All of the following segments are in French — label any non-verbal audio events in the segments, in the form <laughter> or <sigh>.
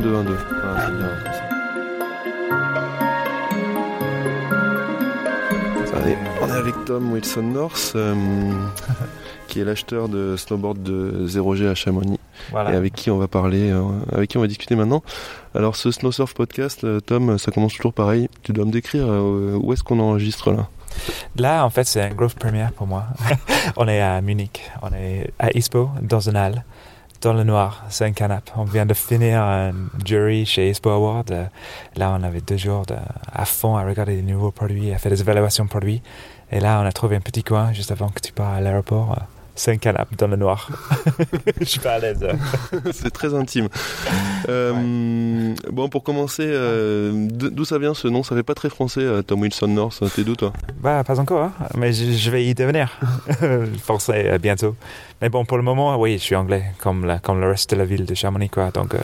1, 2, 1, 2. Voilà, c'est bien comme ça. Allez, on est avec Tom Wilson North, euh, qui est l'acheteur de snowboard de 0G à Chamonix, Voilà. et avec qui on va parler, euh, avec qui on va discuter maintenant. Alors, ce Snow Surf podcast, euh, Tom, ça commence toujours pareil. Tu dois me décrire euh, où est-ce qu'on enregistre là? Là, en fait, c'est une grosse première pour moi. <laughs> on est à Munich. On est à Ispo, dans une halle, dans le noir. C'est un canapé. On vient de finir un jury chez Ispo Award. Euh, Là, on avait deux jours à fond à regarder les nouveaux produits, à faire des évaluations de produits. Et là, on a trouvé un petit coin juste avant que tu pars à l'aéroport. C'est un canapé dans le noir. <laughs> Je suis pas à l'aise. euh. <laughs> C'est très intime. Euh, Bon, pour commencer, euh, d'où ça vient ce nom? Ça fait pas très français, euh, Tom Wilson North. T'es d'où toi? Bah, pas encore, hein, mais je, je vais y devenir. <laughs> Français euh, bientôt. Mais bon, pour le moment, oui, je suis anglais, comme, la- comme le reste de la ville de Chamonix, quoi. Donc, euh,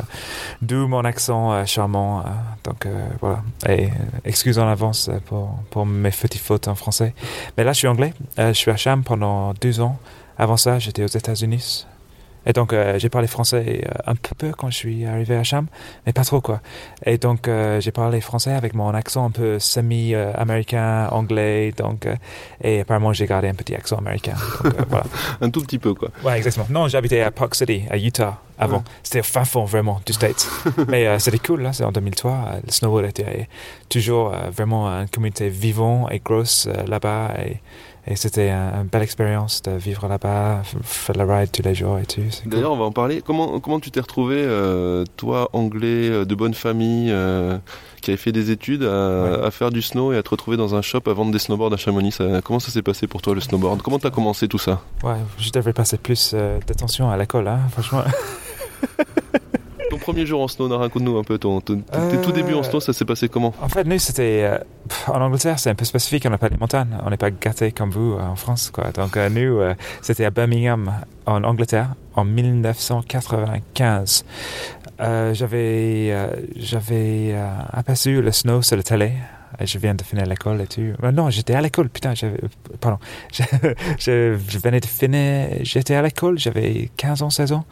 d'où mon accent euh, charmant. euh, donc, euh, voilà. Et excuse en avance pour, pour mes petites fautes en français. Mais là, je suis anglais. Euh, je suis à Cham pendant deux ans. Avant ça, j'étais aux États-Unis. Et donc, euh, j'ai parlé français euh, un peu peu quand je suis arrivé à Cham, mais pas trop, quoi. Et donc, euh, j'ai parlé français avec mon accent un peu semi-américain, anglais, donc, euh, et apparemment, j'ai gardé un petit accent américain. Donc, <laughs> voilà. Un tout petit peu, quoi. Ouais, exactement. Non, j'habitais à Park City, à Utah, avant. Ouais. C'était au fin fond, vraiment, du States. <laughs> Mais c'était cool, là, c'est en 2003. Euh, Le snowboard était toujours vraiment une communauté vivante et grosse là-bas. Et, et c'était un- une belle expérience de vivre là-bas, faire la ride tous les jours et tout. cool. D'ailleurs, on va en parler. Comment, comment tu t'es retrouvé, euh, toi, anglais, euh, de bonne famille, euh, qui avait fait des études, à, Ouais. à faire du snow et à te retrouver dans un shop à vendre des snowboards à Chamonix? Ça- Comment ça s'est passé pour toi, le snowboard? Comment t'as commencé tout ça? Ouais, je devrais passer plus euh, d'attention à l'école, hein, franchement. <laughs> Premier jour en snow, raconte-nous un peu ton, ton- tes tout Euh, débuts en snow, ça s'est passé comment En fait, nous, c'était. euh, en Angleterre, c'est un peu spécifique. On n'a pas les montagnes. On n'est pas gâtés comme vous euh, en France, quoi. Donc, euh, nous, euh, c'était à Birmingham, en Angleterre, en 1995. Euh, j'avais euh, j'avais euh, aperçu le snow sur la télé. Et Je viens de finir l'école et tout. Euh, non, j'étais à l'école, putain. j'avais- euh, Pardon. <laughs> Je, je, je venais de finir. J'étais à l'école, j'avais 15 ans, 16 ans.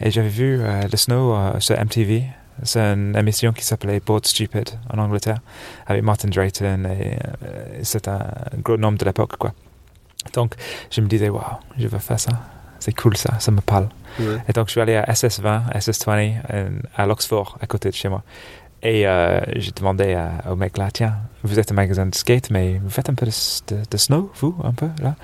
Et j'avais vu euh, le snow euh, sur MTV. C'est une émission qui s'appelait Bored Stupid en Angleterre avec Martin Drayton et euh, c'est un gros nom de l'époque quoi. Donc je me disais waouh, je veux faire ça. C'est cool ça, ça me parle. Et donc je suis allé à SS20, SS20 euh, à l'Oxford à côté de chez moi. Et euh, j'ai demandé au mec là, tiens, vous êtes un magasin de skate, mais vous faites un peu de, snow, vous, un peu, là?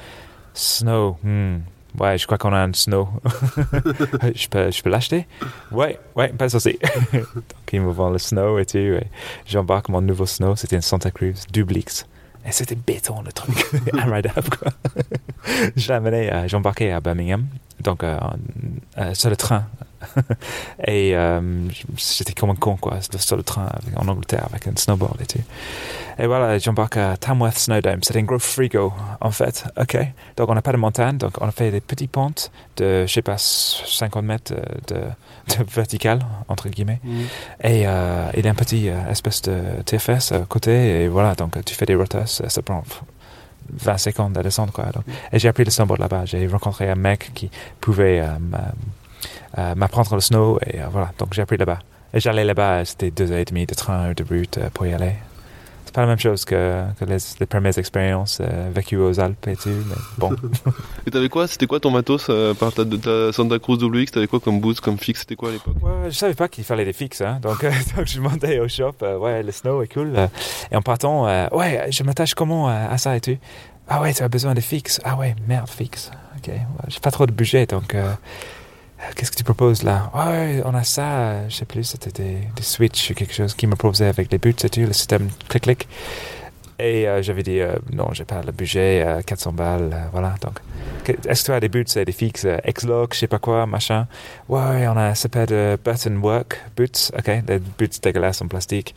Snow, hmm. ouais, je crois qu'on a un snow. <laughs> je peux, je peux l'acheter? Ouais, ouais, pas de souci. <laughs> donc il me vend le snow et tout, et j'embarque mon nouveau snow, c'était une Santa Cruz Dublix. Et c'était béton le truc, <laughs> unrideable quoi. je amené, euh, j'embarquais à Birmingham, donc euh, sur le train. <laughs> et euh, j'étais comme un con quoi, sur le train avec- en Angleterre avec un snowboard et tout. Et voilà, j'embarque à Tamworth Snowdome. C'était un gros frigo, en fait. OK. Donc, on n'a pas de montagne. Donc, on a fait des petites pentes de, je sais pas, 50 mètres de, de vertical, entre guillemets. Et euh, il y a un petit euh, espèce de TFS à côté. Et voilà, donc tu fais des rotas. Ça prend 20 secondes à descendre, quoi. Donc, et j'ai appris le snowboard là-bas. J'ai rencontré un mec qui pouvait euh, euh, m'apprendre le snow. Et euh, voilà, donc j'ai appris là-bas. Et j'allais là-bas, c'était deux heures et demie de train ou de route euh, pour y aller. C'est pas la même chose que, que les, les premières expériences euh, vécues aux Alpes et tout, mais bon. <laughs> Et t'avais quoi? C'était quoi ton matos euh, par ta, ta Santa Cruz WX T'avais quoi comme boots, comme fixe? C'était quoi à l'époque? Ouais, je savais pas qu'il fallait des fixes, hein. donc, euh, <laughs> donc je demandais au shop, euh, ouais, le snow est cool. euh, et en partant, euh, ouais, je m'attache comment euh, à ça et tout. Ah ouais, tu as besoin de fixes. Ah ouais, merde, fixe. Ok, j'ai pas trop de budget, donc euh, qu'est-ce que tu proposes là? Ouais, on a ça, euh, je sais plus, c'était des, des switches ou quelque chose qui me proposait avec les buts tout, le système clic-clic. Et euh, j'avais dit, euh, non, j'ai pas le budget, euh, 400 balles, euh, voilà. Donc, est-ce que tu as des boots, euh, des fixes, euh, X-Lock, je sais pas quoi, machin? Ouais, on a ce paire de button work boots, ok, des boots dégueulasses en plastique,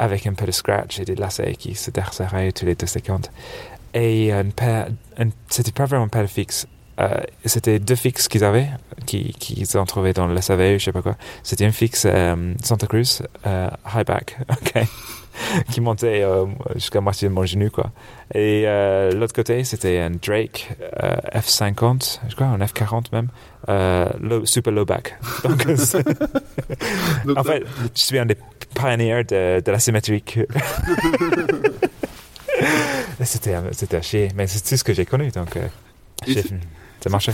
avec un peu de scratch et des lacets qui se desserraient tous les deux secondes. Et une paire, c'était pas vraiment une paire de fixes. Euh, c'était deux fixes qu'ils avaient, qui- qu'ils ont trouvé dans le SAV, je sais pas quoi. C'était une fixe euh, Santa Cruz, euh, high back, <laughs> ok. qui montait jusqu'à moitié de mon genou, quoi. Et l'autre côté, c'était un Drake euh, F50, je crois, un F40 même, low, super low back. <laughs> <laughs> Donc, en fait, je suis un des pionniers de, de la symétrique. c'était, c'était à chier, mais c'est tout ce que j'ai connu, donc ça marchait.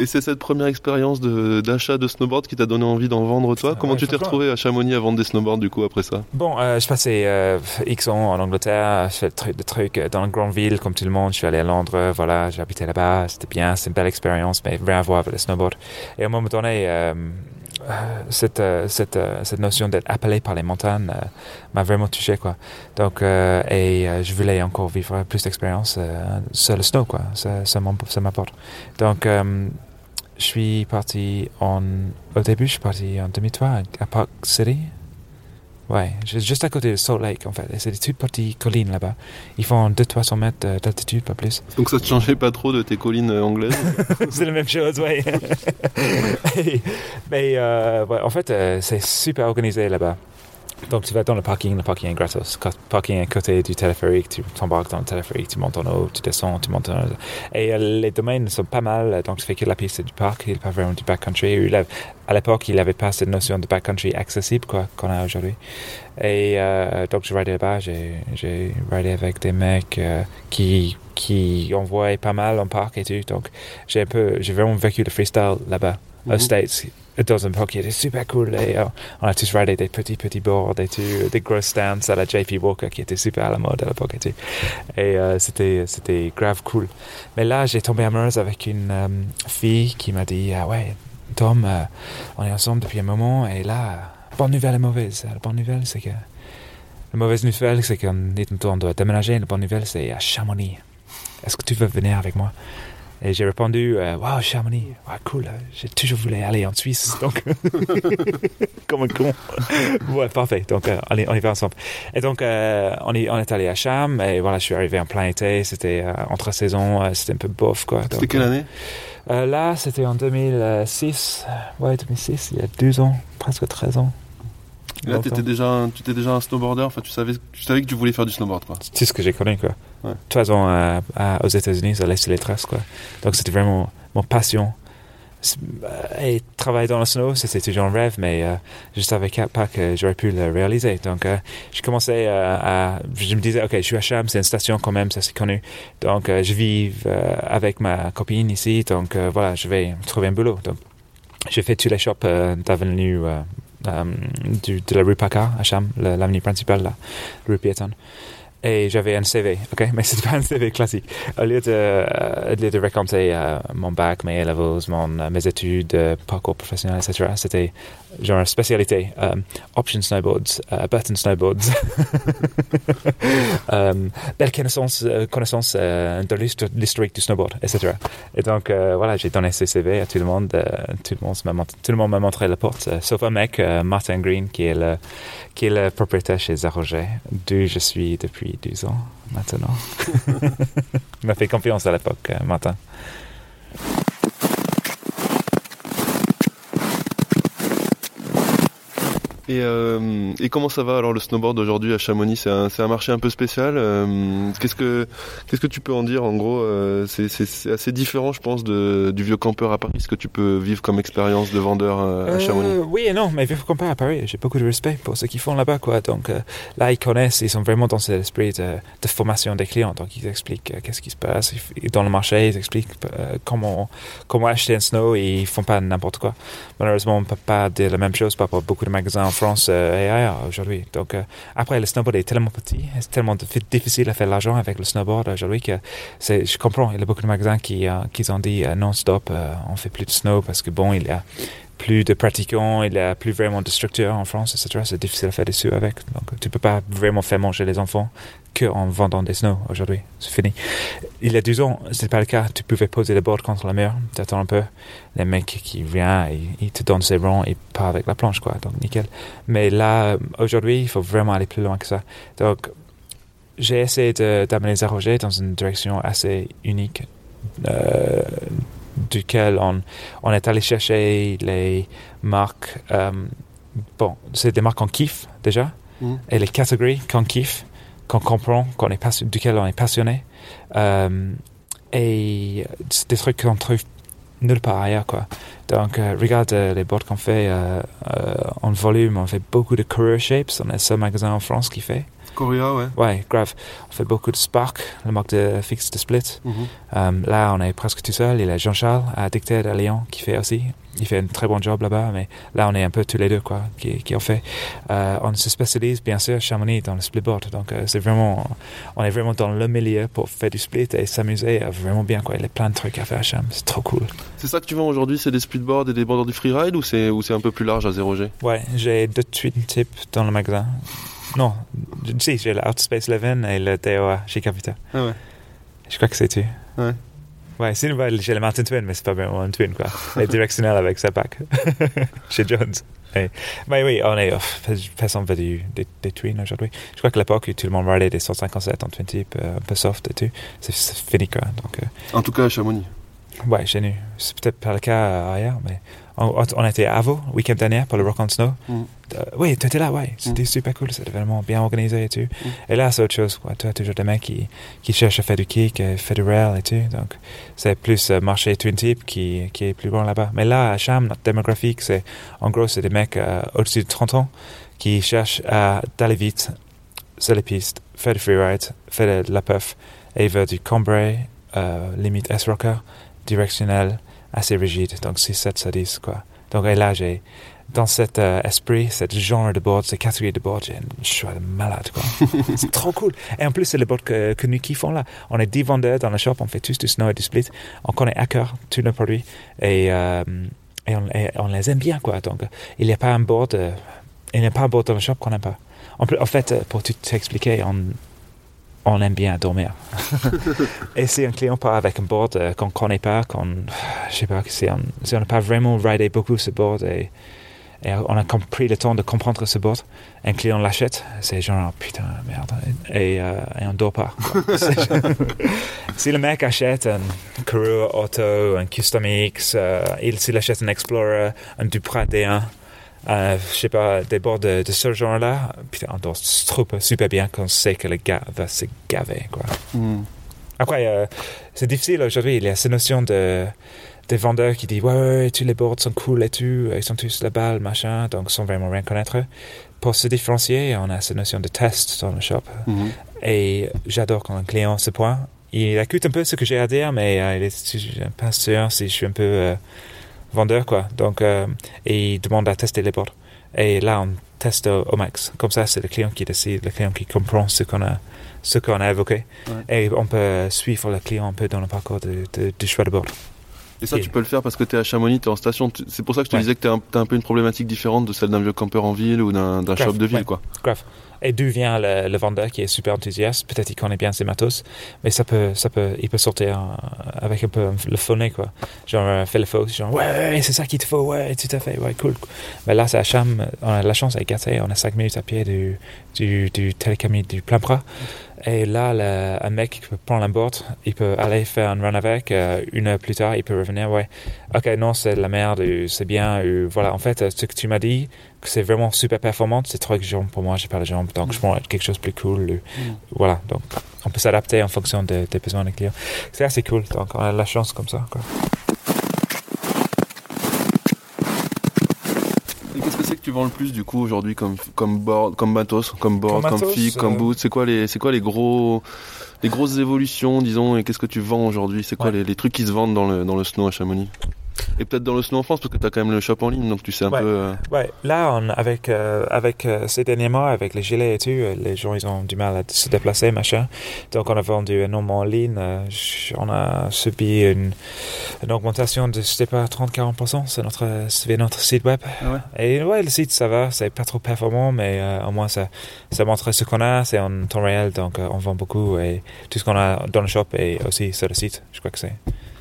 Et c'est cette première expérience de- d'achat de, snowboard qui t'a donné envie d'en vendre toi? Comment Ouais, tu t'es retrouvé à Chamonix à vendre des snowboards du coup après ça? Bon, euh, je passais euh, X ans en Angleterre, je fais des trucs, euh, dans une grande ville comme tout le monde. Je suis allé à Londres, voilà, habité là-bas, c'était bien, c'est une belle expérience, mais rien à voir avec le snowboard. Et à un moment donné, euh, cette, euh, cette, euh, cette notion d'être appelé par les montagnes euh, m'a vraiment touché, quoi. Donc, euh, et euh, je voulais encore vivre plus d'expérience euh, sur le snow, quoi. Ça, ça m'apporte. Donc, euh, je suis parti en. Au début, je suis parti en 2003 à Park City. Ouais, ju- juste à côté de Salt Lake, en fait. C'est des toutes petites collines là-bas. Ils font 200-300 mètres euh, d'altitude, pas plus. Donc ça te changeait pas trop de tes collines euh, anglaises? <laughs> C'est la même chose, ouais. <laughs> <laughs> Mais euh, ouais, en fait, c'est super organisé là-bas. Donc tu vas dans le parking, le parking est gratos. Parking à côté du téléphérique, tu t'embarques dans le téléphérique, tu montes en haut, tu descends, tu montes en haut. Et euh, les domaines sont pas mal, donc tu fais que la piste du parc, il n'est pas vraiment du backcountry. À l'époque, il n'avait pas cette notion de backcountry accessible quoi qu'on a aujourd'hui. Et euh, donc je ridais là-bas, j'ai j'ai ridé avec des mecs euh, qui qui envoyaient pas mal en parc et tout. Donc j'ai un peu, j'ai vraiment vécu le freestyle là-bas aux Mhm. States. Parc qui était super cool. Et, on a tous ridé des petits petits boards et tout, des grosses stands à la JP Walker qui était super à la mode à l'époque et tout. Et euh, c'était grave cool. Mais là, j'ai tombé amoureuse avec une euh, fille qui m'a dit ah ouais, Tom, euh, on est ensemble depuis un moment et là, bonne nouvelle et mauvaise. La bonne nouvelle, c'est que la mauvaise nouvelle, c'est qu'on est- on doit déménager. La bonne nouvelle, c'est à Chamonix. Est-ce que tu veux venir avec moi? Et j'ai répondu, euh, wow, Chamonix, ouais, cool. euh, J'ai toujours voulu aller en Suisse, <laughs> donc <laughs> comme un con. <laughs> ouais, parfait. Donc, euh, allez, on y va ensemble. Et donc, euh, on, est, on est allé à Cham et voilà, je suis arrivé en plein été. C'était euh, entre saison, euh, c'était un peu bof, quoi. C'était quelle année? Là, c'était en 2006. Ouais, 2006, il y a 12 ans, presque 13 ans. Là Longtemps. t'étais déjà, tu étais déjà un snowboarder, enfin tu savais, tu savais que tu voulais faire du snowboard quoi. C'est ce que j'ai connu, quoi. À- à- aux États-Unis, ça laisse les traces, quoi. Donc c'était vraiment mon passion. Euh, Et travailler dans le snow, c'était toujours un rêve, mais euh, je savais que- pas que j'aurais pu le réaliser. Donc euh, je commençais euh, à... Je me disais, ok, je suis à Cham, c'est une station quand même, ça c'est connu. Donc euh, je vis euh, avec ma copine ici, donc euh, voilà, je vais trouver un boulot. Donc j'ai fait tous les shops euh, d'avenue euh, euh, de la rue Paccard à Cham, la- l'avenue principale, là, rue piétonne. Et j'avais un CV, ok, <laughs> mais c'était pas un CV classique. Au lieu de, euh, au lieu de raconter euh, mon bac, mes A-levels, mon, euh, mes études, euh, parcours professionnel, etc., c'était genre spécialité, option snowboards, euh, button snowboards, <laughs> belle connaissance, connaissance de l'histo- l'historique du snowboard, etc. Et donc, euh, voilà, j'ai donné ce CV à tout le monde. tout, le monde m'a mont- tout le monde m'a montré la porte, sauf un mec, Martin Green, qui est le, qui est le propriétaire chez Zaroget, d'où je suis depuis 12 ans maintenant. <laughs> <laughs> Il m'a fait confiance à l'époque, euh, Martin. Et, euh, et comment ça va alors le snowboard aujourd'hui à Chamonix? C'est un, un marché un peu spécial. euh, qu'est-ce que qu'est-ce que tu peux en dire? En gros euh, c'est, assez différent, je pense, de, du vieux campeur à Paris. Ce que tu peux vivre comme expérience de vendeur euh, à Chamonix? Euh, oui et non, mais vivre comme pas à Paris, j'ai beaucoup de respect pour ce qu'ils font là-bas, quoi. Donc là, ils connaissent, ils sont vraiment dans cet esprit de, de formation des clients. Donc ils expliquent qu'est-ce qui se passe dans le marché, ils expliquent euh, comment comment acheter un snow et ils font pas n'importe quoi. Malheureusement, on peut pas dire la même chose par rapport à beaucoup de magasins France euh, et ailleurs aujourd'hui. Donc euh, après, le snowboard est tellement petit, c'est tellement dif- difficile à faire l'argent avec le snowboard aujourd'hui que je comprends. Il y a beaucoup de magasins qui, euh, qui ont dit euh, non stop, euh, on fait plus de snow parce que bon, il y a plus de pratiquants, il n'y a plus vraiment de structure en France, etc. C'est difficile à faire des sous avec. Donc, tu peux pas vraiment faire manger les enfants que en vendant des snows aujourd'hui. C'est fini. Il y a 12 ans, c'est pas le cas. Tu pouvais poser le board contre la mur, t'attends un peu. Les mecs qui viennent, ils, ils te donnent ses rangs et pas avec la planche, quoi. Donc, nickel. Mais là, aujourd'hui, il faut vraiment aller plus loin que ça. Donc, j'ai essayé d'amener Zaroger dans une direction assez unique. Euh, duquel on, on est allé chercher les marques. euh, bon, c'est des marques qu'on kiffe déjà, Mhm. et les catégories qu'on kiffe, qu'on comprend, qu'on est passion- duquel on est passionné. Euh, et c'est des trucs qu'on trouve nulle part ailleurs, quoi. Donc, euh, regarde euh, les boards qu'on fait euh, en volume. On fait beaucoup de Career Shapes. On est le seul magasin en France qui fait. Coréa, ouais. Ouais, grave. On fait beaucoup de Spark, le marque de fixe de split. Mhm. Euh, là, on est presque tout seul. Il y a Jean-Charles à Dicted à Lyon qui fait aussi. Il fait un très bon job là-bas, mais là, on est un peu tous les deux, quoi, qui, qui ont fait. Euh, on se spécialise, bien sûr, Chamonix dans le splitboard. Donc, euh, c'est vraiment, on est vraiment dans le milieu pour faire du split et s'amuser vraiment bien, quoi. Il y a plein de trucs à faire à Cham. C'est trop cool. C'est ça que tu vends aujourd'hui, c'est des splitboards et des boards du freeride ou c'est ou c'est un peu plus large à 0G Ouais, j'ai deux twin types dans le magasin. Non, si, j'ai le Outspace Leven et le DOA chez Capita. Ah ouais. Je crois que c'est tu. Ouais. Ouais, sinon, bah, j'ai le Mountain Twin, mais c'est pas vraiment un twin, quoi. Les directionnels avec sa pack. <laughs> chez Jones. Mais oui, on est, off, personne veut du, des, des twins aujourd'hui. Je crois que l'époque où tout le monde ridait des 157 en twin type, euh, un peu soft et tout, c'est fini, quoi. Donc, euh, En tout cas à Chamonix. ouais, chez nous. C'est peut-être pas le cas euh, ailleurs, mais on, on était à Avo, week-end dernier, pour le Rock on Snow. Mm. Oui, tu étais là, ouais. C'était super cool, c'était vraiment bien organisé et tout. Mm. Et là, c'est autre chose, quoi. Tu as toujours des mecs qui, qui cherchent à faire du kick, euh, faire du rail et tout. Donc, c'est plus euh, marché twin tip qui, qui est plus bon là-bas. Mais là, à Cham, notre démographique, c'est, en gros, c'est des mecs euh, au-dessus de 30 ans qui cherchent à d'aller vite sur les pistes, faire du freeride, faire de la puff, et ils veulent du Cambrai, euh, limite S-Rocker, directionnel, assez rigide. Donc, 6, 7, ça 10, quoi. Donc, et là, j'ai, dans cet euh, esprit, ce genre de board, cette catégorie de board, choix de malade, quoi. <laughs> c'est trop cool. Et en plus, c'est le board que, que nous kiffons là. On est 10 vendeurs dans le shop, on fait tous du snow et du split. On connaît à cœur tous nos produits et, euh, et, on, et on les aime bien, quoi. Donc, il n'y a pas un board, euh, il n'y a pas un board dans le shop qu'on n'aime pas. En, plus- en fait, pour tout t'expliquer, on, on aime bien dormir. <laughs> et si un client part avec un board euh, qu'on ne connaît pas, qu'on, je sais pas, si on si on n'a pas vraiment ridé beaucoup ce board et, et on a pris le temps de comprendre ce board, un client l'achète, c'est genre, oh, putain, merde, et, euh, et on dort pas. <laughs> <laughs> si le mec achète un Karoo Auto, un Custom X, euh, il, s'il achète un Explorer, un Duprat D1, euh, je sais pas, des bords de, de ce genre-là, putain, on dort super, super bien quand on sait que le gars va se gaver, quoi. Mhm. Après, c'est difficile aujourd'hui. Il y a cette notion de des vendeurs qui disent ouais, ouais, tous les boards sont cool et tout, ils sont tous la balle, machin, donc sans vraiment rien connaître. Pour se différencier, on a cette notion de test dans le shop. Mhm. Et j'adore quand un client se pointe. Il écoute un peu ce que j'ai à dire, mais euh, il est pas sûr si je suis un peu euh, vendeur, quoi. Donc, euh, et il demande à tester les boards. Et là, on teste au, au max. Comme ça, c'est le client qui décide, le client qui comprend ce qu'on a, ce qu'on a évoqué. Ouais. Et on peut suivre le client un peu dans le parcours de, de- du choix de board. Et ça, Et- tu peux le faire parce que tu es à Chamonix, tu es en station. C'est pour ça que je te Ouais. disais que tu as, un peu une problématique différente de celle d'un vieux campeur en ville ou d'un shop de ville. ouais. quoi. Et d'où vient le, vendeur qui est super enthousiaste? Peut-être il connaît bien ses matos, mais ça peut, ça peut, il peut sortir euh, avec un peu le phoné, quoi. Genre, euh, fait le faux, genre, ouais, c'est ça qu'il te faut, ouais, tout à fait, ouais, cool. Mais là, c'est Cham, on a la chance avec Gâté, on a 5 minutes à pied du, du, du télécamille du plein bras. Et là, le- un mec peut prendre la board, il peut aller faire un run avec, euh, une heure plus tard, il peut revenir, ouais, ok, non, c'est de la merde, c'est bien, ou voilà. En fait, euh, ce que tu m'as dit, c'est vraiment super performant, c'est trop exigeant pour moi, j'ai pas les jambes, donc je prends quelque chose de plus cool. ou- Voilà, donc on peut s'adapter en fonction de- des besoins des clients. C'est assez cool, donc on a de la chance comme ça. Quoi. Et qu'est-ce que c'est que tu vends le plus du coup aujourd'hui comme, comme board, comme matos, comme board, Comme comme, fig, comme euh, boot C'est quoi les, c'est quoi les gros, les grosses évolutions, disons, et qu'est-ce que tu vends aujourd'hui? C'est quoi Ouais. les, les trucs qui se vendent dans le, dans le snow à Chamonix? Et peut-être dans le snow en France parce que tu as quand même le shop en ligne, donc tu sais un Ouais. peu. euh, Ouais, là, on, avec, euh, avec euh, ces derniers mois, avec les gilets et tout, euh, les gens, ils ont du mal à se déplacer, machin. Donc, on a vendu énormément en ligne. on a subi une, une augmentation de, je sais pas, 30-40% sur notre, sur notre site web. Ah ouais? Et ouais, le site, ça va, c'est pas trop performant, mais euh, au moins, ça, ça montre ce qu'on a, c'est en temps réel, donc euh, on vend beaucoup et tout ce qu'on a dans le shop est aussi sur le site, je crois que c'est.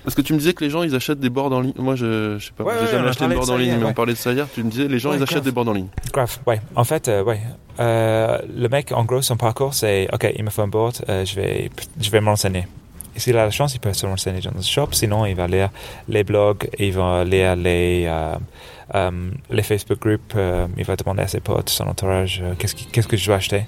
Parce que tu me disais que les gens ils achètent des boards en ligne. Moi je, je sais pas, Ouais, j'ai ouais, jamais acheté de board en ligne, hier, mais on parlait de ça hier. Tu me disais les gens ils achètent grave. des boards en ligne. Grave, ouais. En fait, euh, ouais. Euh, le mec, en gros, son parcours, c'est OK, il me faut un board, euh, je vais, je vais me renseigner. s'il a la chance, il peut se renseigner dans le shop. Sinon, il va lire les blogs, il va lire les, les Facebook groups, il va demander à ses potes, son entourage, qu'est-ce, qui- qu'est-ce que je dois acheter.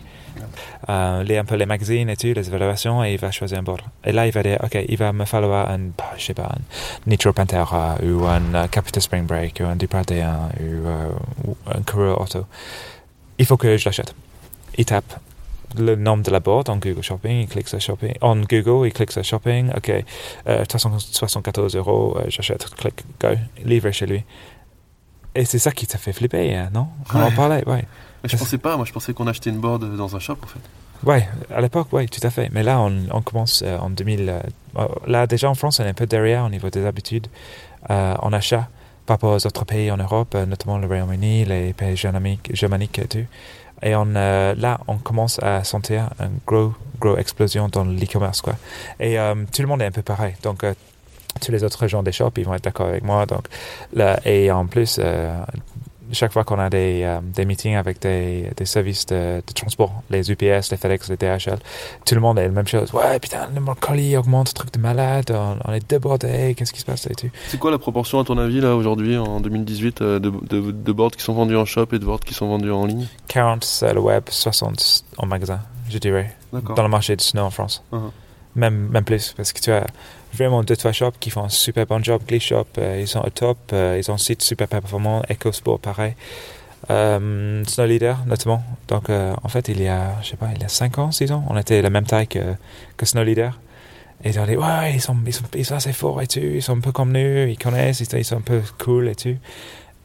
Euh, lire un peu les magazines et tout, les évaluations, et il va choisir un board. Et là, il va dire, OK, il va me falloir un, bah, je sais pas, un Nitro Pantera, ou un euh, Capita Spring Break, ou un Duprat D1, ou, euh, ou un Coureur Auto. Il faut que je l'achète. Il tape le nom de la board en Google Shopping, il clique sur Shopping. En Google, il clique sur Shopping. OK, euh, 374 euros, euh, j'achète, clique, go, livré chez lui. Et c'est ça qui t'a fait flipper, hein, non? On en parlait, ouais. Mais je pensais pas, moi je pensais qu'on achetait une board dans un shop en fait. Ouais, à l'époque, oui, tout à fait. Mais là, on, commence euh, en 2000. euh, euh, là, déjà en France, on est un peu derrière au niveau des habitudes euh, en achat par rapport aux autres pays en Europe, euh, notamment le Royaume-Uni, les pays germaniques, germaniques et tout. Et euh, là, on commence à sentir une gros, gros explosion dans l'e-commerce, quoi. Et euh, tout le monde est un peu pareil. Donc, euh, tous les autres gens des shops, ils vont être d'accord avec moi. Donc, là, et en plus, euh, chaque fois qu'on a des, euh, des meetings avec des, des services de, de transport, les UPS, les FedEx, les DHL, tout le monde est la même chose. Ouais, putain, le nombre de colis augmente, truc de malade, on, on est débordé, qu'est-ce qui se passe. C'est quoi la proportion à ton avis là aujourd'hui en 2018 euh, de, de, de boards qui sont vendus en shop et de boards qui sont vendus en ligne? 40 sur le web, 60 en magasin, je dirais, D'accord. dans le marché du snow en France. Mhm. Même, même plus, parce que tu as vraiment deux, trois shops qui font un super bon job. Glee Shop, euh, ils sont au top, euh, ils ont un site super performant. EcoSport, pareil. Euh, Snow Leader, notamment. Donc, euh, en fait, il y a, je sais pas, il y a 5 ans, 6 ans, on était la même taille que, que Snow Leader. Et ils ont dit, ouais, ils sont, ils, sont, ils sont assez forts et tout, ils sont un peu comme nous, ils connaissent, ils sont, ils sont un peu cool et tout.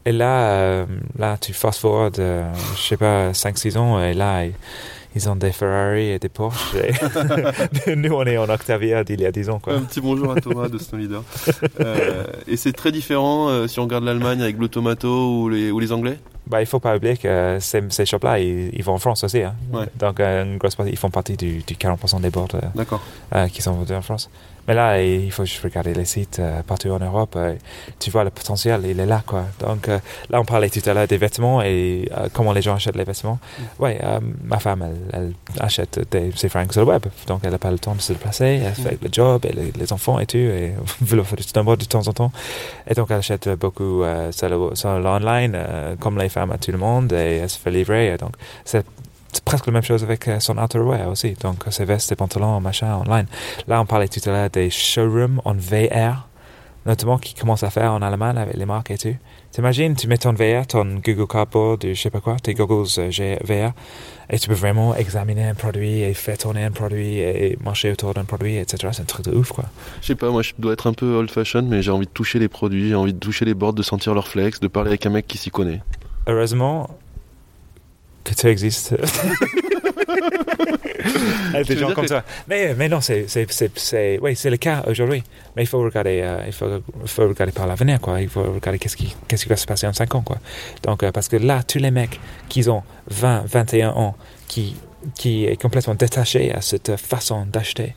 Et là, là tu fast forward, je sais pas, 5-6 ans, et là, ils, ont des Ferrari et des Porsche. Et <laughs> nous, on est en Octavia d'il y a 10 ans, quoi. Un petit bonjour à Thomas de Snow Leader. Euh, et c'est très différent euh, si on regarde l'Allemagne avec Blue Tomato ou les, ou les Anglais? Bah, il faut pas oublier que ces, ces shops-là, ils, ils vont en France aussi. Hein. Ouais. Donc, euh, une grosse partie, ils font partie du, du 40% des boards qui sont vendus en France. Mais là, il faut juste regarder les sites euh, partout en Europe. euh, tu vois, le potentiel, il est là, quoi. Donc, euh, là, on parlait tout à l'heure des vêtements et comment les gens achètent les vêtements. Ouais, euh, ma femme, elle, elle achète des, ses fringues sur le web. Donc, elle n'a pas le temps de se déplacer. Elle fait le job et les, les enfants et tout. Et veut leur faire de temps en temps. Et donc, elle achète beaucoup sur le- l'online, comme les femmes à tout le monde. Et elle se fait livrer. Et donc, c'est c'est presque la même chose avec euh, son outerwear aussi. Donc, euh, ses vestes, ses pantalons, machin, online. Là, on parlait tout à l'heure des showrooms en VR, notamment qui commencent à faire en Allemagne avec les marques et tout. T'imagines, tu mets ton VR, ton Google Cardboard, je sais pas quoi, tes goggles euh, VR, et tu peux vraiment examiner un produit et faire tourner un produit et marcher autour d'un produit, etc. C'est un truc de ouf, quoi. Je sais pas, moi je dois être un peu old fashion, mais j'ai envie de toucher les produits, j'ai envie de toucher les boards, de sentir leur flex, de parler avec un mec qui s'y connaît. Heureusement que existes. Avec <laughs> <laughs> des gens comme que- ça. Mais, mais non, c'est, c'est, c'est, c'est, oui, c'est le cas aujourd'hui. Mais il faut regarder, euh, il faut, il faut regarder par l'avenir, quoi. Il faut regarder qu'est-ce qui, qu'est-ce qui va se passer en 5 ans, quoi. Donc, euh, parce que là, tous les mecs qui ont 20, 21 ans, qui, qui est complètement détaché à cette façon d'acheter,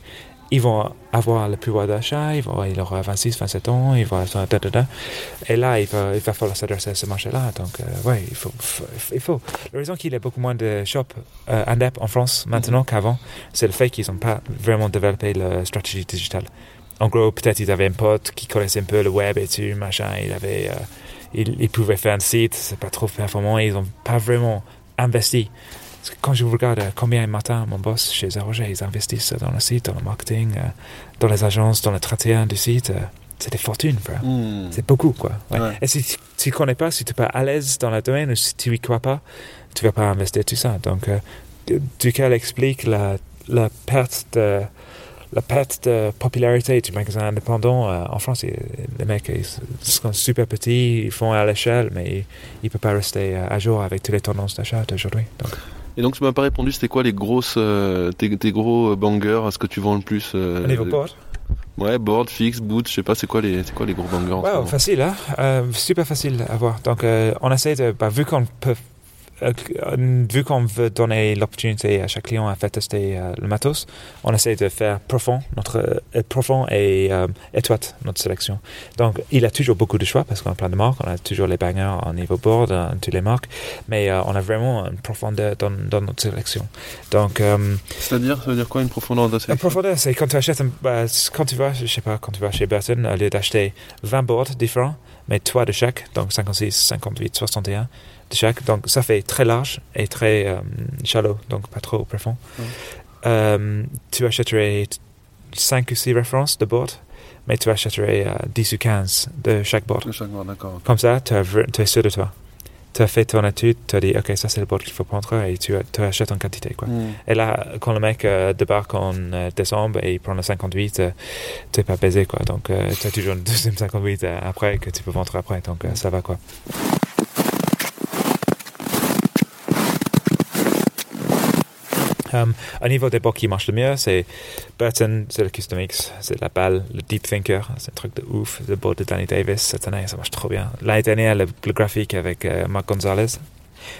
ils vont avoir le pouvoir d'achat, ils vont, il aura 26, 27 ans, ils vont, et là, il va, il va falloir s'adresser à ce marché-là. Donc, euh, ouais, il faut, il faut. La raison qu'il y a beaucoup moins de shops euh, en France maintenant qu'avant, c'est le fait qu'ils n'ont pas vraiment développé la stratégie digitale. En gros, peut-être ils avaient un pote qui connaissait un peu le web et tout, machin, il avait, euh, il, il pouvait faire un site, c'est pas trop performant, ils n'ont pas vraiment investi. Parce que quand je regarde euh, combien de matin mon boss chez Zaroger, ils investissent dans le site, dans le marketing, euh, dans les agences, dans le traitement du site, euh, c'est des fortunes, frère. Hmm. C'est beaucoup, quoi. Ouais. Ouais. Et si tu- ne connais pas, si tu n'es pas à l'aise dans le domaine, ou si tu y crois pas, tu vas pas investir tout ça. Donc, euh, du- duquel explique la, la perte de la perte de popularité du magasin indépendant euh, en France. Les mecs, ils sont super petits, ils font à l'échelle, mais ils ne peuvent pas rester à jour avec toutes les tendances d'achat d'aujourd'hui. Donc, Et donc tu m'as pas répondu, c'était quoi les grosses, euh, tes, tes gros bangers, à ce que tu vends le plus euh, board, Ouais, board, fixe, boot, je sais pas, c'est quoi les, c'est quoi les gros bangers Wow, facile, hein? Euh, super facile à voir. Donc, euh, on essaie de, bah, vu qu'on peut euh, vu qu'on veut donner l'opportunité à chaque client à faire tester euh, le matos, on essaie de faire profond, notre, euh, profond et euh, étroite notre sélection. Donc, il a toujours beaucoup de choix parce qu'on a plein de marques, on a toujours les bangers en niveau board, euh, toutes les marques, mais euh, on a vraiment une profondeur dans, dans notre sélection. Donc, euh, C'est-à-dire, ça veut dire quoi une profondeur de sélection? profondeur, c'est quand tu achètes, un, bah, quand tu vas, je sais pas, quand tu vas chez Burton, au lieu d'acheter 20 boards différents, mais 3 de chaque, donc 56, 58, 61 de chaque, donc ça fait très large et très euh, shallow, donc pas trop profond. Ouais. Euh, tu achèterais 5 ou 6 références de board, mais tu achèterais euh, 10 ou 15 de chaque board. De chaque board, d'accord. ok. Comme ça, tu, as tu es sûr de toi. Tu as fait ton étude, tu as dit, ok, ça c'est le board qu'il faut prendre et tu, tu achètes en quantité. Quoi. Hmm. Et là, quand le mec euh, débarque en euh, décembre et il prend le 58, euh, t'es pas baisé quoi. Donc tu as toujours une deuxième 58 euh, après que tu peux vendre après. Donc euh, ça va quoi. Um, au niveau des boards qui marchent le mieux, c'est Burton, c'est le Custom X, c'est la balle, le Deep Thinker, c'est un truc de ouf, le board de Danny Davis cette année, ça marche trop bien. L'année dernière, le, le graphique avec euh, Marc Gonzalez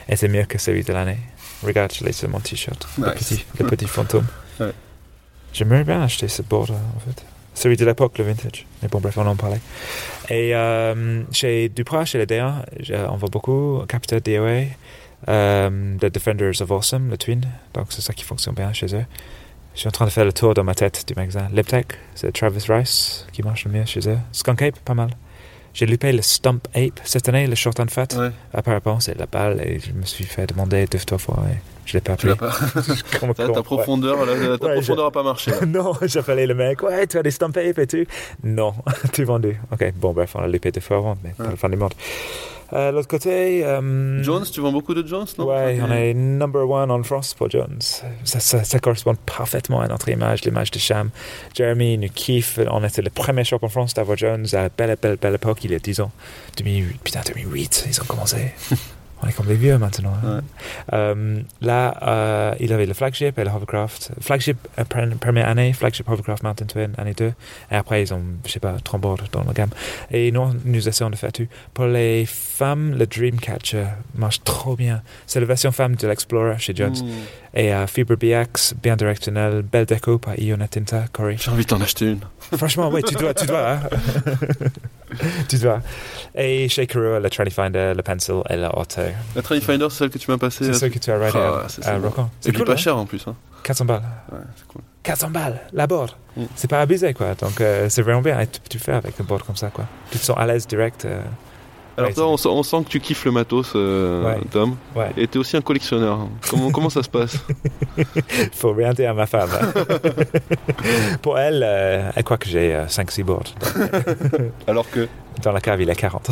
était mieux que celui de l'année. Regarde, je l'ai sur mon t-shirt, le Nice. petit, le petit fantôme. <laughs> Ouais. J'aimerais bien acheter ce board euh, en fait. Celui de l'époque, le vintage. Mais bon, bref, on en parlait. Et euh, chez Duprat, chez les D1, j'ai- on voit beaucoup Capita DOA, euh, The Defenders of Awesome, le Twin. Donc c'est ça qui fonctionne bien chez eux. Je suis en train de faire le tour dans ma tête du magasin. Liptech, c'est Travis Rice qui marche le mieux chez eux. Skunk Ape, pas mal. J'ai loupé le Stump Ape cette année, le Short and Fat. Ouais, Apparemment, c'est la balle et je me suis fait demander deux, trois fois et je l'ai pas tu appelé. l'as pas. <laughs> Comme <laughs> Ta, ta ouais. profondeur, là, ta Ouais, profondeur a pas marché. là. <laughs> non, j'appelais le mec, ouais, tu as des stump tapes et tout. Non, tu vendu. Ok, bon, bref, on a loupé deux fois avant, mais pas le fin du monde. Euh, L'autre côté. euh, Jones, tu vends beaucoup de Jones, non? Ouais, on est number one en France pour Jones. Ça, ça, ça correspond parfaitement à notre image, l'image de Cham. Jeremy nous kiffe. On était le premier shop en France d'avoir Jones à la belle, belle, belle époque, il y a 10 ans. 2008, putain, 2008, ils ont commencé. <laughs> on est comme des vieux maintenant. hein. Ouais. Euh, là, euh, il avait le flagship et le hovercraft. Flagship, euh, pre- première année, flagship hovercraft Mountain Twin, année 2. Et après, ils ont, je sais pas, trois boards dans la gamme. Et nous, nous essayons de faire tout. Pour les femmes, le Dreamcatcher marche trop bien. C'est la version femme de l'Explorer chez Jones. Hmm. Et euh, fibre BX, bien directionnel, belle déco par Iona Tinta, Corey. J'ai envie d'en acheter une. Franchement, oui, tu dois, tu dois. hein. <laughs> tu dois. Et chez Kuro, le Tranny Finder, le Pencil et le Auto. La Trail Finder, c'est celle que tu m'as passée. C'est euh, ça que tu as raidé Ah, à. Rocan. C'est cool, pas hein. cher en plus. Hein. 400 balles. Ouais, c'est cool. 400 balles, la board. Mm. C'est pas abusé, quoi. Donc, euh, c'est vraiment bien. Et tu, tu fais avec un board comme ça, quoi. Tu te sens à l'aise direct. euh, Alors Ouais, toi, on, sent- on sent que tu kiffes le matos, euh, Ouais. Tom. ouais. Et t'es aussi un collectionneur. Comment, comment ça se passe <laughs> Faut rien dire à ma femme. hein. <laughs> Pour elle, euh, elle croit que j'ai 5-6 boards. <laughs> Alors que... Dans la cave, il a 40.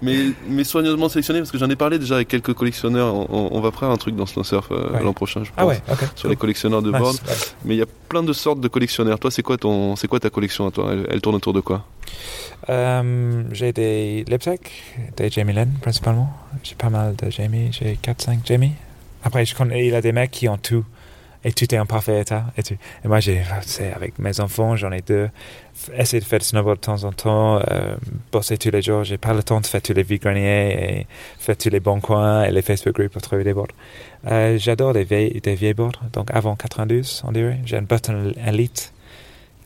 Mais, mais soigneusement sélectionné, parce que j'en ai parlé déjà avec quelques collectionneurs. On, va faire un truc dans Snow Surf euh, l'an prochain, je pense. Ah ouais. Sur les collectionneurs de Nice, board. nice. Mais il y a plein de sortes de collectionneurs. Toi, c'est quoi, ton, quoi ta collection à toi? Elle, elle tourne autour de quoi? Euh, j'ai des Liptech, des Jamie Lynn principalement. J'ai pas mal de Jamie, j'ai 4-5 Jamie. Après, il y a des mecs qui ont tout. Et tout est en parfait état. Et, moi, j'ai, avec mes enfants, j'en ai deux. Essayer de faire du snowboard de temps en temps, euh, bosser tous les jours. J'ai pas le temps de faire tous les vies greniers et faire tous les bons coins et les Facebook groups pour trouver des boards. Euh, j'adore des vieilles, des vieilles boards. Donc avant 92, on dirait. J'ai un Button Elite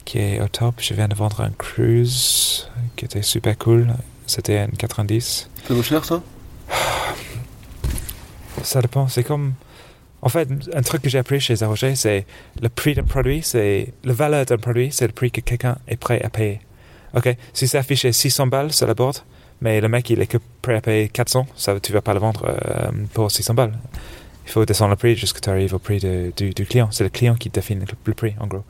qui est au top. Je viens de vendre un Cruise qui était super cool. C'était un 90. Ça vaut cher, ça? Ça dépend. C'est comme. En fait, un truc que j'ai appris chez Zaroger, c'est le prix d'un produit, c'est. La valeur d'un produit, c'est le prix que quelqu'un est prêt à payer. OK Si c'est affiché 600 balles sur la board, mais le mec, il est que prêt à payer 400, ça, tu vas pas le vendre euh, pour 600 balles. Il faut descendre le prix jusqu'à tu arrives au prix de- du, du client. C'est le client qui définit le prix, en gros.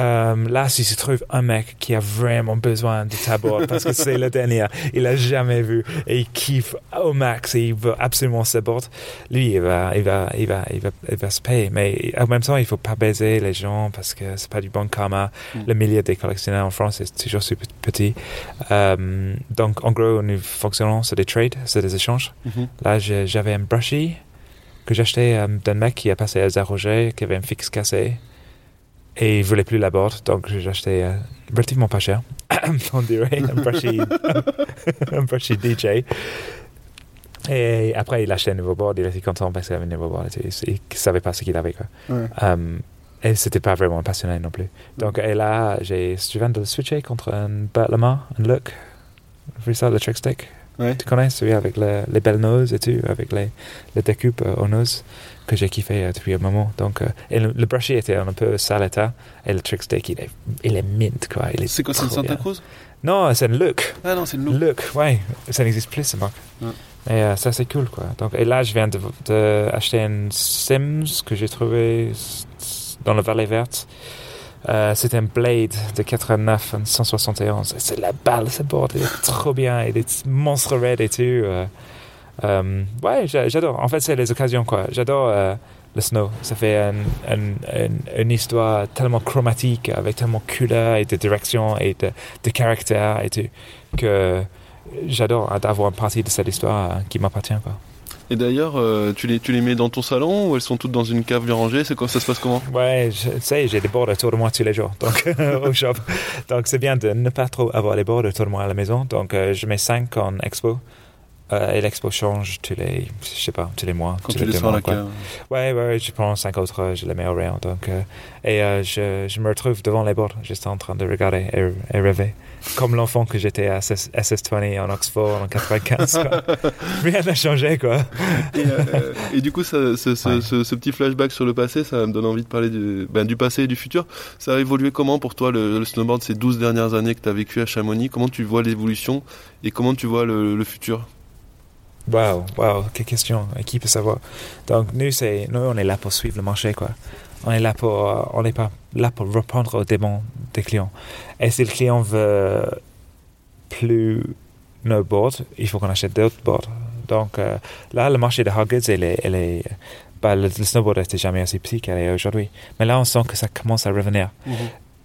Euh, là, si se trouve un mec qui a vraiment besoin de ta board parce que c'est le dernier, il a jamais vu et il kiffe au max et il veut absolument sa board, lui, il va, il va, il va, il va, il va se payer. Mais en même temps, il faut pas baiser les gens parce que c'est pas du bon karma. Mm. Le milieu des collectionneurs en France est toujours super petit. Euh, donc, en gros, nous fonctionnons sur des trades, sur des échanges. Mhm. Là, j'avais un brushy que j'ai acheté euh, d'un mec qui a passé à Zaroger, qui avait un fixe cassé. Et il voulait plus la board, donc j'ai acheté euh, relativement pas cher. <coughs> on dirait un brushy, <laughs> un brushy DJ. Et après, il a acheté un nouveau board, il était content parce qu'il avait un nouveau board. Il ne savait pas ce qu'il avait. Quoi. Ouais. Um, et c'était pas vraiment passionné non plus. Donc, et là, j'ai, je viens de le switcher contre un Bert Lamar, un look. Vu ça, le trick stick. Ouais. Tu connais celui avec le- les belles noses et tout, avec les, les découpes euh, aux noses que j'ai kiffé euh, depuis un moment. Donc, euh, et le, le brushy était en un peu sale état et le trick stick, il est, il est mint quoi. C'est quoi, c'est une Santa. Cruz? Non, c'est un look. Ah non, c'est le look. Look, ouais, ça n'existe plus, cette marque. Ouais. Et euh, ça, c'est cool, quoi. Donc, et là, je viens d'acheter de, acheter un Sims que j'ai trouvé dans la vallée verte. Euh, c'est un Blade de 89 en 171. Et C'est la balle, ce board. Il est trop bien. Il est monstre raide et tout. euh. Euh, ouais, j'a- j'adore. En fait, c'est les occasions, quoi. J'adore euh, le snow. Ça fait un- un- un- une histoire tellement chromatique, avec tellement de couleurs et de direction et de, de caractère et tout, que j'adore d'avoir une partie de cette histoire qui m'appartient, quoi. Et d'ailleurs, euh, tu, les, tu les mets dans ton salon ou elles sont toutes dans une cave bien rangée? C'est quoi Ça se passe comment? Ouais, tu sais, j'ai des boards autour de moi tous les jours, donc <laughs> au shop. Donc c'est bien de ne pas trop avoir les boards autour de moi à la maison. Donc euh, je mets 5 en expo. Euh, et l'expo change tous les, je sais pas, tous les mois. quand tous tu les à mois, quoi. Ouais, ouais, ouais, je prends 5 autres, je les mets au rayon. Donc, euh, et euh, je, je me retrouve devant les boards, juste en train de regarder et, et rêver. Comme l'enfant que j'étais à SS, SS20 en Oxford en 95. quoi. <laughs> Rien n'a changé, quoi. et, euh, et du coup, ça, ce, ce, Ouais. ce- ce petit flashback sur le passé, ça me donne envie de parler du, ben, du passé et du futur. Ça a évolué comment pour toi le, le snowboard ces 12 dernières années que tu as vécu à Chamonix? Comment tu vois l'évolution et comment tu vois le, le futur? Waouh, waouh, quelle question. Et Qui peut savoir? Donc, nous, c'est, nous, on est là pour suivre le marché, quoi. On est euh, n'est pas là pour reprendre au démon des clients. Et si le client veut plus nos boards, il faut qu'on achète d'autres boards. Donc, euh, là, le marché de hard goods, elle est, elle est, bah, le, snowboard n'était jamais aussi petit qu'elle est aujourd'hui. Mais là, on sent que ça commence à revenir.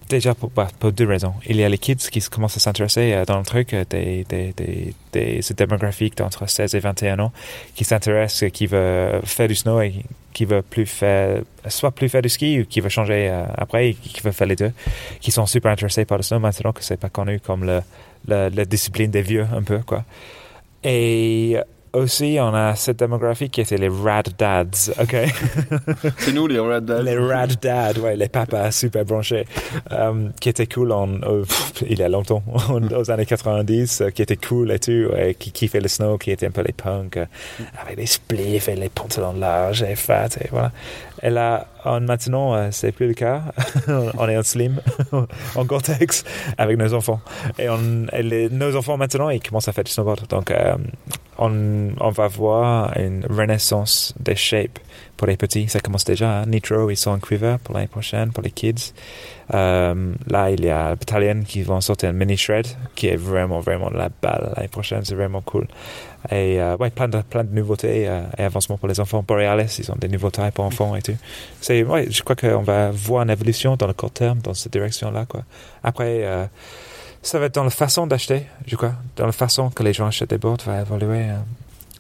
Déjà pour, bah, pour deux raisons. Il y a les kids qui commencent à s'intéresser euh, dans le truc, euh, des, des, des, des ce démographique d'entre 16 et 21 ans qui s'intéressent, qui veut faire du snow et qui veut plus faire, soit plus faire du ski ou qui veut changer euh, après et qui veut faire les deux, qui sont super intéressés par le snow maintenant que c'est pas connu comme le- la discipline des vieux un peu quoi. Et aussi on a cette démographie qui était les rad dads, ok? <laughs> C'est nous les Rad Dads. Les rad dads, ouais, les papas super branchés, euh, qui étaient cool en, euh, pff, il y a longtemps, <laughs> aux années 90, euh, qui étaient cool et tout, et qui kiffaient le snow, qui étaient un peu les punks, euh, avec les spliffs et les pantalons larges et fat, et voilà. Et là, en, maintenant, c'est plus le cas. <laughs> on est en slim, <laughs> en Gore-Tex, avec nos enfants. Et, nos enfants maintenant, ils commencent à faire du snowboard. Donc, euh, on va voir une renaissance des shapes pour les petits. Ça commence déjà. hein. Nitro, ils sont en quiver pour l'année prochaine, pour les kids. Euh, là, il y a Battalion qui vont sortir un mini shred qui est vraiment, vraiment la balle l'année prochaine. C'est vraiment cool. Et euh, ouais, plein de, plein de nouveautés euh, et avancements pour les enfants. Borealis, ils ont des nouveaux tailles pour enfants et tout. C'est, ouais, je crois qu'on va voir une évolution dans le court terme dans cette direction-là, quoi. Après, euh, ça va être dans la façon d'acheter, je crois. Dans la façon que les gens achètent des boards va évoluer euh,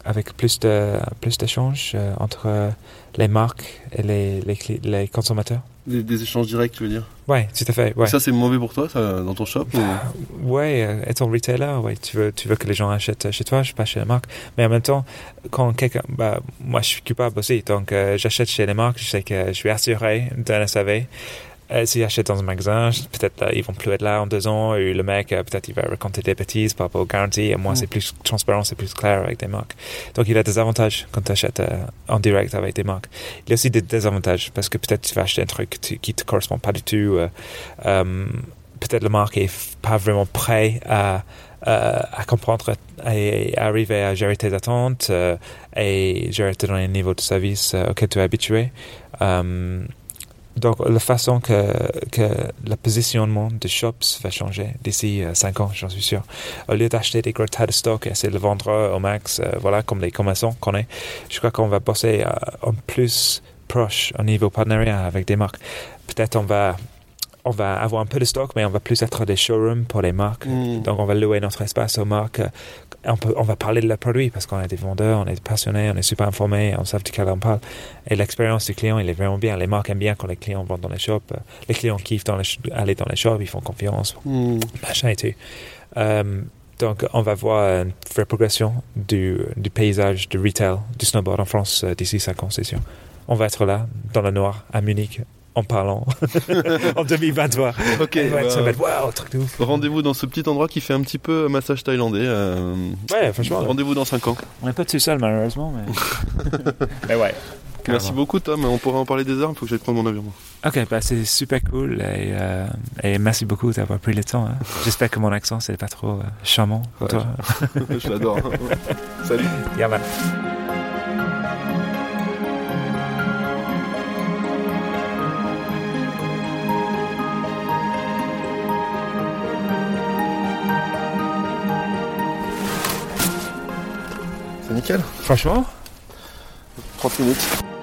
avec plus de, plus d'échanges euh, entre euh, les marques et les, les, consommateurs. Des, des échanges directs, tu veux dire? Ouais, tout à fait. Ouais. Ça, c'est mauvais pour toi, ça, dans ton shop ou- Ouais, euh, étant retailer, ouais, tu veux, tu veux que les gens achètent chez toi, je pas chez les marques. Mais en même temps, quand quelqu'un, bah, moi, je suis coupable aussi. Donc, euh, j'achète chez les marques, je sais que je suis assuré d'un SAV. Euh, S'ils achètent dans un magasin, peut-être là, ils vont plus être là en deux ans, et le mec, euh, peut-être il va raconter des bêtises par rapport aux garanties, et moi, Mm. c'est plus transparent, c'est plus clair avec des marques. Donc, il y a des avantages quand tu achètes euh, en direct avec des marques. Il y a aussi des désavantages, parce que peut-être tu vas acheter un truc tu- qui te correspond pas du tout. euh, euh, peut-être la marque est pas vraiment prêt à, euh, à comprendre et à arriver à gérer tes attentes euh, et gérer te donner un niveau de service euh, auquel tu es habitué. Euh, donc, la façon que, que le positionnement des shops va changer d'ici 5 ans, j'en suis sûr. Au lieu d'acheter des gros tas de stock et essayer de le vendre au max, euh, voilà, comme les commerçants qu'on est, je crois qu'on va bosser euh, en plus proche au niveau partenariat avec des marques. Peut-être on va, on va avoir un peu de stock, mais on va plus être des showrooms pour les marques. Mm. Donc, on va louer notre espace aux marques. On, peut, on va parler de leurs produits parce qu'on est des vendeurs, on est passionnés, on est super informés, on sait duquel on parle. Et l'expérience du client, il est vraiment bien. Les marques aiment bien quand les clients vont dans les shops. Les clients kiffent dans les aller dans les shops, ils font confiance, Mm. machin et tout. Euh, Donc, on va voir une vraie progression du, du paysage du retail du snowboard en France euh, d'ici 5 ans, c'est sûr. On va être là, dans le noir, à Munich, en parlant, <laughs> en 2023. Ok. Ouais, bah, ça va être waouh, truc de ouf. Rendez-vous dans ce petit endroit qui fait un petit peu massage thaïlandais. euh, Ouais, franchement, Rendez-vous dans 5 ans. on n'est pas tout seul, malheureusement. Mais, <laughs> mais ouais. Merci carrément. beaucoup Tom, on pourra en parler des heures, il faut que j'aille prendre mon avion. moi. Ok, bah c'est super cool et, euh, et merci beaucoup d'avoir pris le temps. hein. <laughs> J'espère que mon accent c'est pas trop euh, charmant pour Ouais. toi. Je l'adore. Salut. Yeah, nickel. Franchement, 30 minutes.